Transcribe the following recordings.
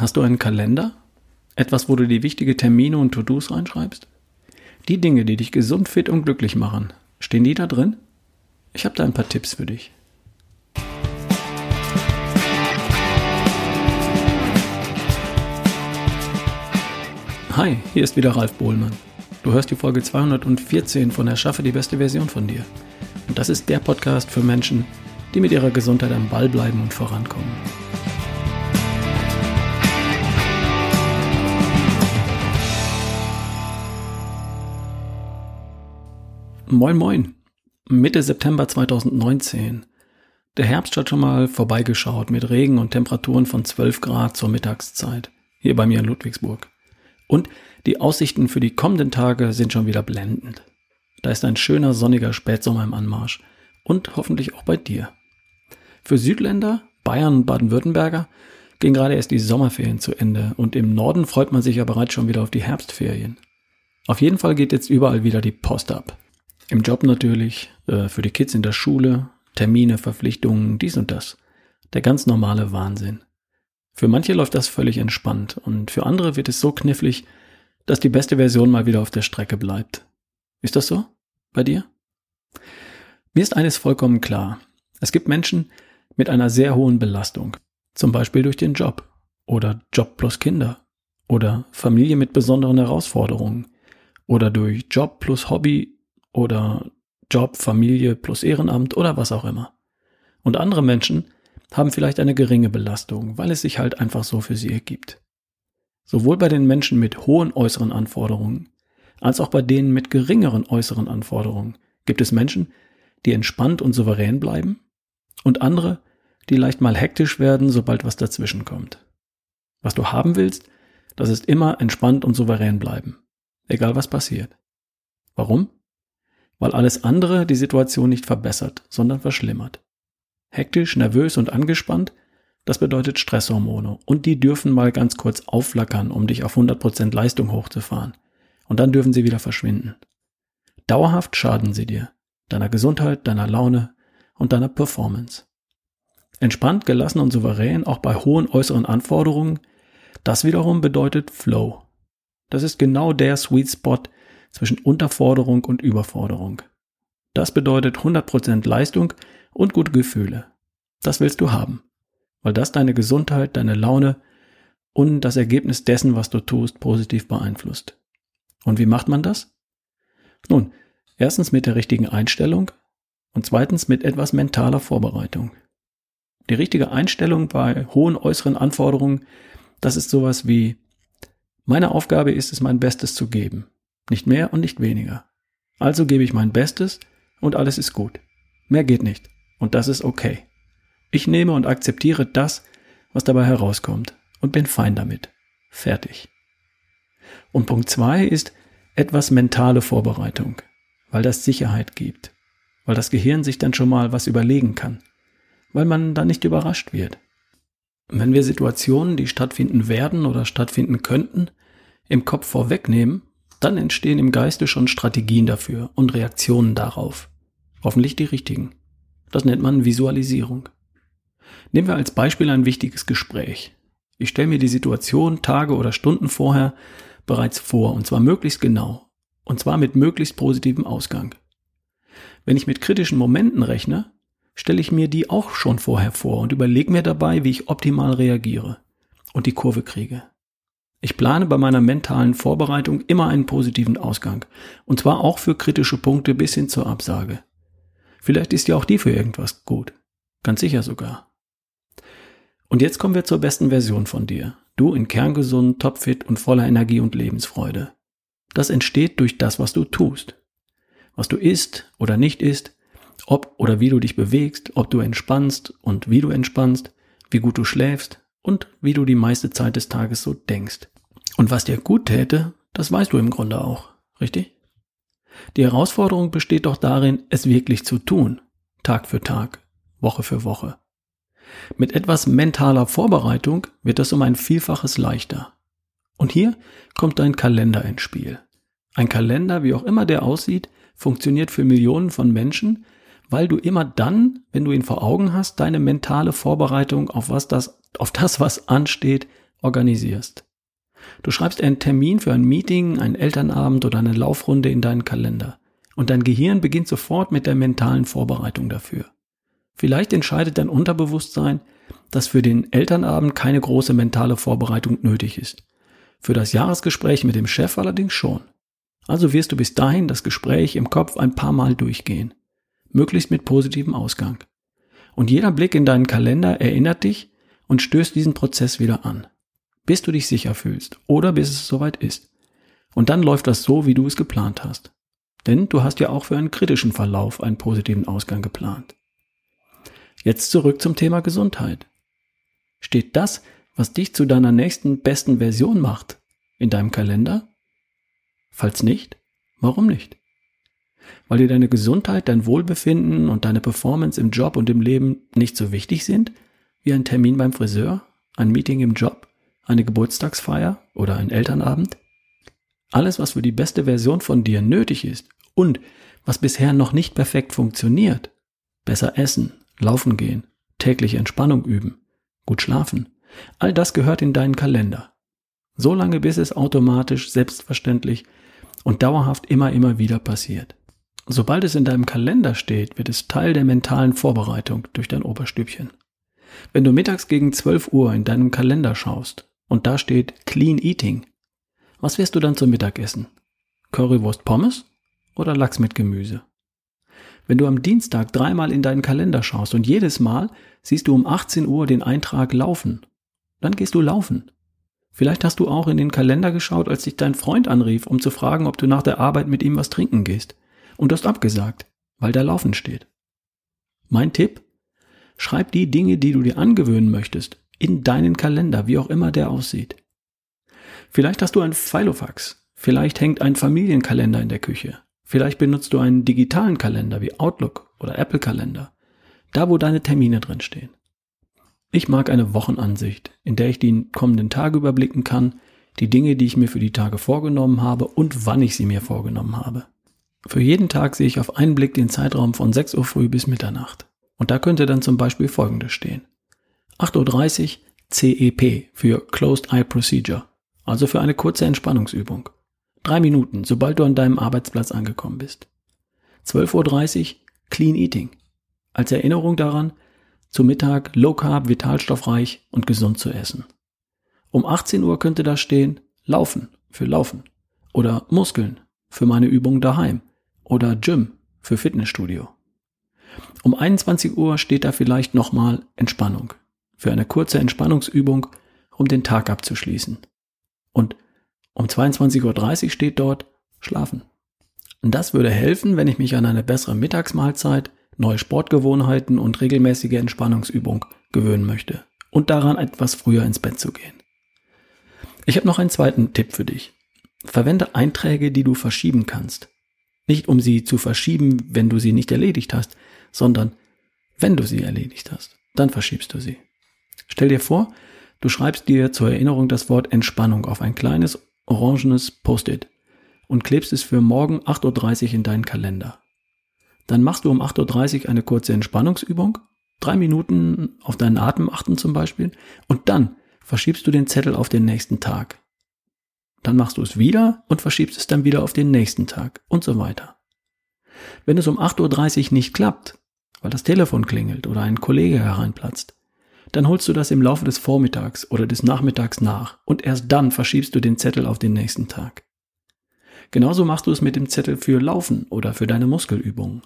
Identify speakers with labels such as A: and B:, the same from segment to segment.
A: Hast du einen Kalender? Etwas, wo du die wichtige Termine und To-Dos reinschreibst? Die Dinge, die dich gesund, fit und glücklich machen, stehen die da drin? Ich habe da ein paar Tipps für dich. Hi, hier ist wieder Ralf Bohlmann. Du hörst die Folge 214 von Erschaffe die beste Version von dir. Und das ist der Podcast für Menschen, die mit ihrer Gesundheit am Ball bleiben und vorankommen. Moin Moin. Mitte September 2019. Der Herbst hat schon mal vorbeigeschaut mit Regen und Temperaturen von 12 Grad zur Mittagszeit. Hier bei mir in Ludwigsburg. Und die Aussichten für die kommenden Tage sind schon wieder blendend. Da ist ein schöner sonniger Spätsommer im Anmarsch. Und hoffentlich auch bei dir. Für Südländer, Bayern und Baden-Württemberger gehen gerade erst die Sommerferien zu Ende und im Norden freut man sich ja bereits schon wieder auf die Herbstferien. Auf jeden Fall geht jetzt überall wieder die Post ab. Im Job natürlich, äh, für die Kids in der Schule, Termine, Verpflichtungen, dies und das. Der ganz normale Wahnsinn. Für manche läuft das völlig entspannt und für andere wird es so knifflig, dass die beste Version mal wieder auf der Strecke bleibt. Ist das so? Bei dir? Mir ist eines vollkommen klar. Es gibt Menschen mit einer sehr hohen Belastung. Zum Beispiel durch den Job oder Job plus Kinder oder Familie mit besonderen Herausforderungen oder durch Job plus Hobby oder Job, Familie plus Ehrenamt oder was auch immer. Und andere Menschen haben vielleicht eine geringe Belastung, weil es sich halt einfach so für sie ergibt. Sowohl bei den Menschen mit hohen äußeren Anforderungen als auch bei denen mit geringeren äußeren Anforderungen gibt es Menschen, die entspannt und souverän bleiben und andere, die leicht mal hektisch werden, sobald was dazwischen kommt. Was du haben willst, das ist immer entspannt und souverän bleiben, egal was passiert. Warum? Weil alles andere die Situation nicht verbessert, sondern verschlimmert. Hektisch, nervös und angespannt, das bedeutet Stresshormone und die dürfen mal ganz kurz aufflackern, um dich auf 100% Leistung hochzufahren. Und dann dürfen sie wieder verschwinden. Dauerhaft schaden sie dir, deiner Gesundheit, deiner Laune und deiner Performance. Entspannt, gelassen und souverän, auch bei hohen äußeren Anforderungen, das wiederum bedeutet Flow. Das ist genau der Sweet Spot, zwischen Unterforderung und Überforderung. Das bedeutet 100% Leistung und gute Gefühle. Das willst du haben, weil das deine Gesundheit, deine Laune und das Ergebnis dessen, was du tust, positiv beeinflusst. Und wie macht man das? Nun, erstens mit der richtigen Einstellung und zweitens mit etwas mentaler Vorbereitung. Die richtige Einstellung bei hohen äußeren Anforderungen, das ist sowas wie, meine Aufgabe ist es, mein Bestes zu geben. Nicht mehr und nicht weniger. Also gebe ich mein Bestes und alles ist gut. Mehr geht nicht. Und das ist okay. Ich nehme und akzeptiere das, was dabei herauskommt und bin fein damit. Fertig. Und Punkt zwei ist etwas mentale Vorbereitung, weil das Sicherheit gibt, weil das Gehirn sich dann schon mal was überlegen kann, weil man dann nicht überrascht wird. Wenn wir Situationen, die stattfinden werden oder stattfinden könnten, im Kopf vorwegnehmen, dann entstehen im Geiste schon Strategien dafür und Reaktionen darauf. Hoffentlich die richtigen. Das nennt man Visualisierung. Nehmen wir als Beispiel ein wichtiges Gespräch. Ich stelle mir die Situation Tage oder Stunden vorher bereits vor, und zwar möglichst genau, und zwar mit möglichst positivem Ausgang. Wenn ich mit kritischen Momenten rechne, stelle ich mir die auch schon vorher vor und überlege mir dabei, wie ich optimal reagiere und die Kurve kriege. Ich plane bei meiner mentalen Vorbereitung immer einen positiven Ausgang. Und zwar auch für kritische Punkte bis hin zur Absage. Vielleicht ist ja auch die für irgendwas gut. Ganz sicher sogar. Und jetzt kommen wir zur besten Version von dir. Du in kerngesund, topfit und voller Energie und Lebensfreude. Das entsteht durch das, was du tust. Was du isst oder nicht isst, ob oder wie du dich bewegst, ob du entspannst und wie du entspannst, wie gut du schläfst, und wie du die meiste Zeit des Tages so denkst. Und was dir gut täte, das weißt du im Grunde auch, richtig? Die Herausforderung besteht doch darin, es wirklich zu tun, Tag für Tag, Woche für Woche. Mit etwas mentaler Vorbereitung wird das um ein Vielfaches leichter. Und hier kommt dein Kalender ins Spiel. Ein Kalender, wie auch immer der aussieht, funktioniert für Millionen von Menschen, weil du immer dann, wenn du ihn vor Augen hast, deine mentale Vorbereitung auf was das, auf das, was ansteht, organisierst. Du schreibst einen Termin für ein Meeting, einen Elternabend oder eine Laufrunde in deinen Kalender. Und dein Gehirn beginnt sofort mit der mentalen Vorbereitung dafür. Vielleicht entscheidet dein Unterbewusstsein, dass für den Elternabend keine große mentale Vorbereitung nötig ist. Für das Jahresgespräch mit dem Chef allerdings schon. Also wirst du bis dahin das Gespräch im Kopf ein paar Mal durchgehen. Möglichst mit positivem Ausgang. Und jeder Blick in deinen Kalender erinnert dich und stößt diesen Prozess wieder an. Bis du dich sicher fühlst oder bis es soweit ist. Und dann läuft das so, wie du es geplant hast. Denn du hast ja auch für einen kritischen Verlauf einen positiven Ausgang geplant. Jetzt zurück zum Thema Gesundheit. Steht das, was dich zu deiner nächsten besten Version macht, in deinem Kalender? Falls nicht, warum nicht? Weil dir deine Gesundheit, dein Wohlbefinden und deine Performance im Job und im Leben nicht so wichtig sind wie ein Termin beim Friseur, ein Meeting im Job, eine Geburtstagsfeier oder ein Elternabend? Alles, was für die beste Version von dir nötig ist und was bisher noch nicht perfekt funktioniert, besser essen, laufen gehen, tägliche Entspannung üben, gut schlafen, all das gehört in deinen Kalender. So lange, bis es automatisch, selbstverständlich und dauerhaft immer, immer wieder passiert. Sobald es in deinem Kalender steht, wird es Teil der mentalen Vorbereitung durch dein Oberstübchen. Wenn du mittags gegen 12 Uhr in deinem Kalender schaust und da steht Clean Eating, was wirst du dann zum Mittagessen? Currywurst Pommes oder Lachs mit Gemüse? Wenn du am Dienstag dreimal in deinen Kalender schaust und jedes Mal siehst du um 18 Uhr den Eintrag laufen, dann gehst du laufen. Vielleicht hast du auch in den Kalender geschaut, als dich dein Freund anrief, um zu fragen, ob du nach der Arbeit mit ihm was trinken gehst. Und hast abgesagt, weil da Laufen steht. Mein Tipp? Schreib die Dinge, die du dir angewöhnen möchtest, in deinen Kalender, wie auch immer der aussieht. Vielleicht hast du ein Filofax. Vielleicht hängt ein Familienkalender in der Küche. Vielleicht benutzt du einen digitalen Kalender wie Outlook oder Apple Kalender. Da, wo deine Termine drinstehen. Ich mag eine Wochenansicht, in der ich die kommenden Tage überblicken kann, die Dinge, die ich mir für die Tage vorgenommen habe und wann ich sie mir vorgenommen habe. Für jeden Tag sehe ich auf einen Blick den Zeitraum von 6 Uhr früh bis Mitternacht. Und da könnte dann zum Beispiel folgendes stehen. 8.30 Uhr CEP für Closed Eye Procedure, also für eine kurze Entspannungsübung. Drei Minuten, sobald du an deinem Arbeitsplatz angekommen bist. 12.30 Uhr Clean Eating. Als Erinnerung daran, zu Mittag low carb, vitalstoffreich und gesund zu essen. Um 18 Uhr könnte da stehen Laufen für Laufen oder Muskeln für meine Übung daheim oder Gym für Fitnessstudio. Um 21 Uhr steht da vielleicht nochmal Entspannung für eine kurze Entspannungsübung, um den Tag abzuschließen. Und um 22.30 Uhr steht dort Schlafen. Und das würde helfen, wenn ich mich an eine bessere Mittagsmahlzeit neue Sportgewohnheiten und regelmäßige Entspannungsübung gewöhnen möchte und daran etwas früher ins Bett zu gehen. Ich habe noch einen zweiten Tipp für dich. Verwende Einträge, die du verschieben kannst. Nicht um sie zu verschieben, wenn du sie nicht erledigt hast, sondern wenn du sie erledigt hast, dann verschiebst du sie. Stell dir vor, du schreibst dir zur Erinnerung das Wort Entspannung auf ein kleines orangenes Post-it und klebst es für morgen 8.30 Uhr in deinen Kalender. Dann machst du um 8.30 Uhr eine kurze Entspannungsübung, drei Minuten auf deinen Atem achten zum Beispiel, und dann verschiebst du den Zettel auf den nächsten Tag. Dann machst du es wieder und verschiebst es dann wieder auf den nächsten Tag und so weiter. Wenn es um 8.30 Uhr nicht klappt, weil das Telefon klingelt oder ein Kollege hereinplatzt, dann holst du das im Laufe des Vormittags oder des Nachmittags nach und erst dann verschiebst du den Zettel auf den nächsten Tag. Genauso machst du es mit dem Zettel für Laufen oder für deine Muskelübungen.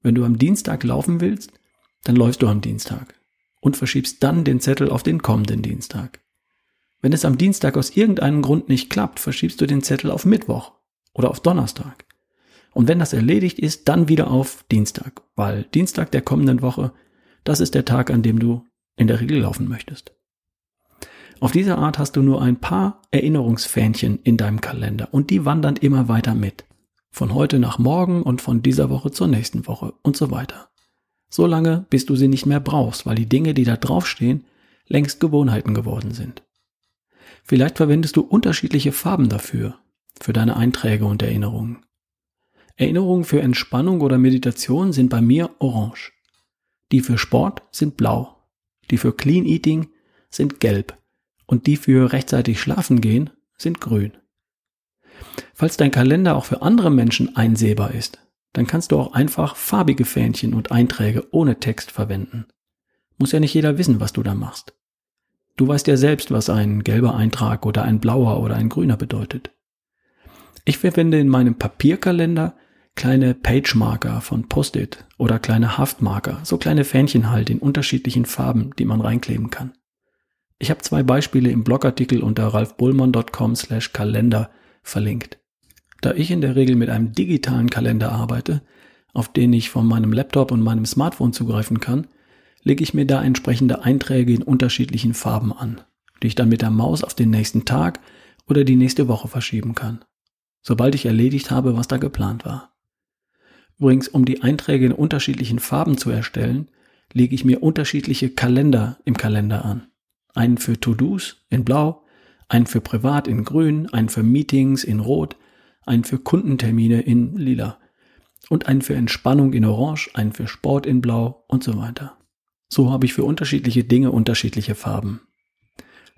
A: Wenn du am Dienstag laufen willst, dann läufst du am Dienstag und verschiebst dann den Zettel auf den kommenden Dienstag. Wenn es am Dienstag aus irgendeinem Grund nicht klappt, verschiebst du den Zettel auf Mittwoch oder auf Donnerstag. Und wenn das erledigt ist, dann wieder auf Dienstag, weil Dienstag der kommenden Woche, das ist der Tag, an dem du in der Regel laufen möchtest. Auf diese Art hast du nur ein paar Erinnerungsfähnchen in deinem Kalender und die wandern immer weiter mit. Von heute nach morgen und von dieser Woche zur nächsten Woche und so weiter. So lange, bis du sie nicht mehr brauchst, weil die Dinge, die da draufstehen, längst Gewohnheiten geworden sind. Vielleicht verwendest du unterschiedliche Farben dafür, für deine Einträge und Erinnerungen. Erinnerungen für Entspannung oder Meditation sind bei mir orange. Die für Sport sind blau. Die für Clean Eating sind gelb. und die für rechtzeitig schlafen gehen sind grün. Falls dein Kalender auch für andere Menschen einsehbar ist, dann kannst du auch einfach farbige Fähnchen und Einträge ohne Text verwenden. Muss ja nicht jeder wissen, was du da machst. Du weißt ja selbst, was ein gelber Eintrag oder ein blauer oder ein grüner bedeutet. Ich verwende in meinem Papierkalender kleine Pagemarker von Post-it oder kleine Haftmarker, so kleine Fähnchen halt in unterschiedlichen Farben, die man reinkleben kann. Ich habe zwei Beispiele im Blogartikel unter ralfbullmann.com slash Kalender verlinkt. Da ich in der Regel mit einem digitalen Kalender arbeite, auf den ich von meinem Laptop und meinem Smartphone zugreifen kann, lege ich mir da entsprechende Einträge in unterschiedlichen Farben an, die ich dann mit der Maus auf den nächsten Tag oder die nächste Woche verschieben kann, sobald ich erledigt habe, was da geplant war. Übrigens, um die Einträge in unterschiedlichen Farben zu erstellen, lege ich mir unterschiedliche Kalender im Kalender an. Einen für To-Dos in Blau, einen für Privat in Grün, einen für Meetings in Rot, einen für Kundentermine in Lila und einen für Entspannung in Orange, einen für Sport in Blau und so weiter. So habe ich für unterschiedliche Dinge unterschiedliche Farben.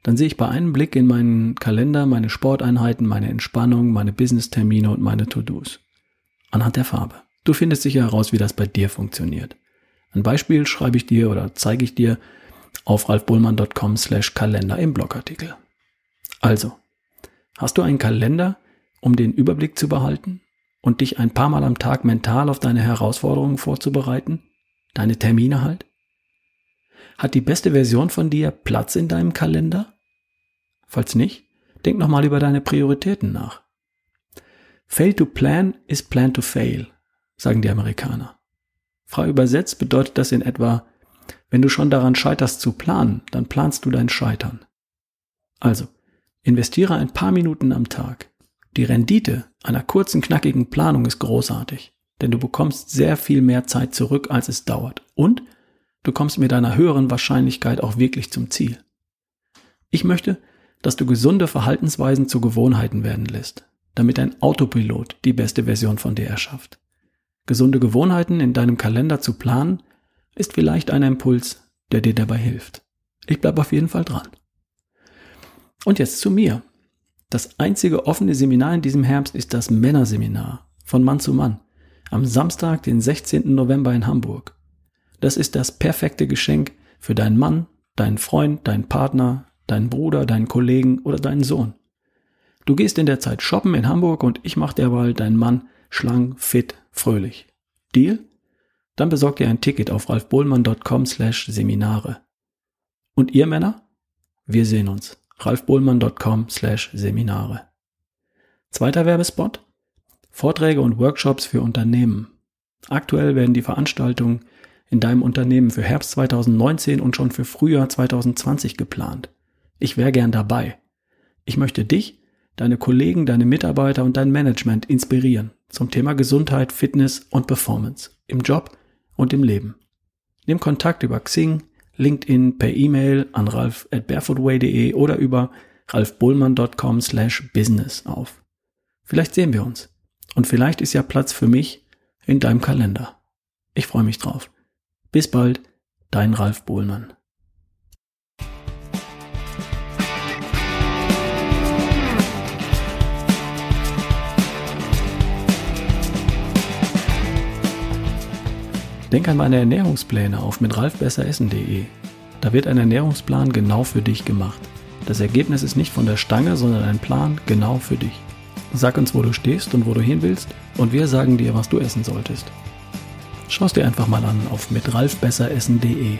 A: Dann sehe ich bei einem Blick in meinen Kalender meine Sporteinheiten, meine Entspannung, meine Business-Termine und meine To-Dos. Anhand der Farbe. Du findest sicher heraus, wie das bei dir funktioniert. Ein Beispiel schreibe ich dir oder zeige ich dir auf ralfbullmann.com slash Kalender im Blogartikel. Also, hast du einen Kalender, um den Überblick zu behalten und dich ein paar Mal am Tag mental auf deine Herausforderungen vorzubereiten? Deine Termine halt? Hat die beste Version von dir Platz in deinem Kalender? Falls nicht, denk nochmal über deine Prioritäten nach. Fail to plan is plan to fail, sagen die Amerikaner. Frei übersetzt bedeutet das in etwa, wenn du schon daran scheiterst zu planen, dann planst du dein Scheitern. Also, investiere ein paar Minuten am Tag. Die Rendite einer kurzen, knackigen Planung ist großartig, denn du bekommst sehr viel mehr Zeit zurück, als es dauert. Und Du kommst mit einer höheren Wahrscheinlichkeit auch wirklich zum Ziel. Ich möchte, dass du gesunde Verhaltensweisen zu Gewohnheiten werden lässt, damit dein Autopilot die beste Version von dir erschafft. Gesunde Gewohnheiten in deinem Kalender zu planen, ist vielleicht ein Impuls, der dir dabei hilft. Ich bleibe auf jeden Fall dran. Und jetzt zu mir. Das einzige offene Seminar in diesem Herbst ist das Männerseminar von Mann zu Mann am Samstag, den 16. November in Hamburg. Das ist das perfekte Geschenk für deinen Mann, deinen Freund, deinen Partner, deinen Bruder, deinen Kollegen oder deinen Sohn. Du gehst in der Zeit shoppen in Hamburg und ich mach derweil deinen Mann schlank, fit, fröhlich. Deal? Dann besorgt ihr ein Ticket auf ralfbohlmann.com slash Seminare. Und ihr Männer? Wir sehen uns. ralfbohlmann.com slash Seminare. Zweiter Werbespot? Vorträge und Workshops für Unternehmen. Aktuell werden die Veranstaltungen in deinem Unternehmen für Herbst 2019 und schon für Frühjahr 2020 geplant. Ich wäre gern dabei. Ich möchte dich, deine Kollegen, deine Mitarbeiter und dein Management inspirieren zum Thema Gesundheit, Fitness und Performance im Job und im Leben. Nimm Kontakt über Xing, LinkedIn, per E-Mail an ralf at barefootway.de oder über ralfbullmann.com slash business auf. Vielleicht sehen wir uns. Und vielleicht ist ja Platz für mich in deinem Kalender. Ich freue mich drauf. Bis bald, dein Ralf Bohlmann. Denk an meine Ernährungspläne auf mit ralfbesseressen.de. Da wird ein Ernährungsplan genau für dich gemacht. Das Ergebnis ist nicht von der Stange, sondern ein Plan genau für dich. Sag uns, wo du stehst und wo du hin willst, und wir sagen dir, was du essen solltest. Schau es dir einfach mal an auf mitralfbesseressen.de.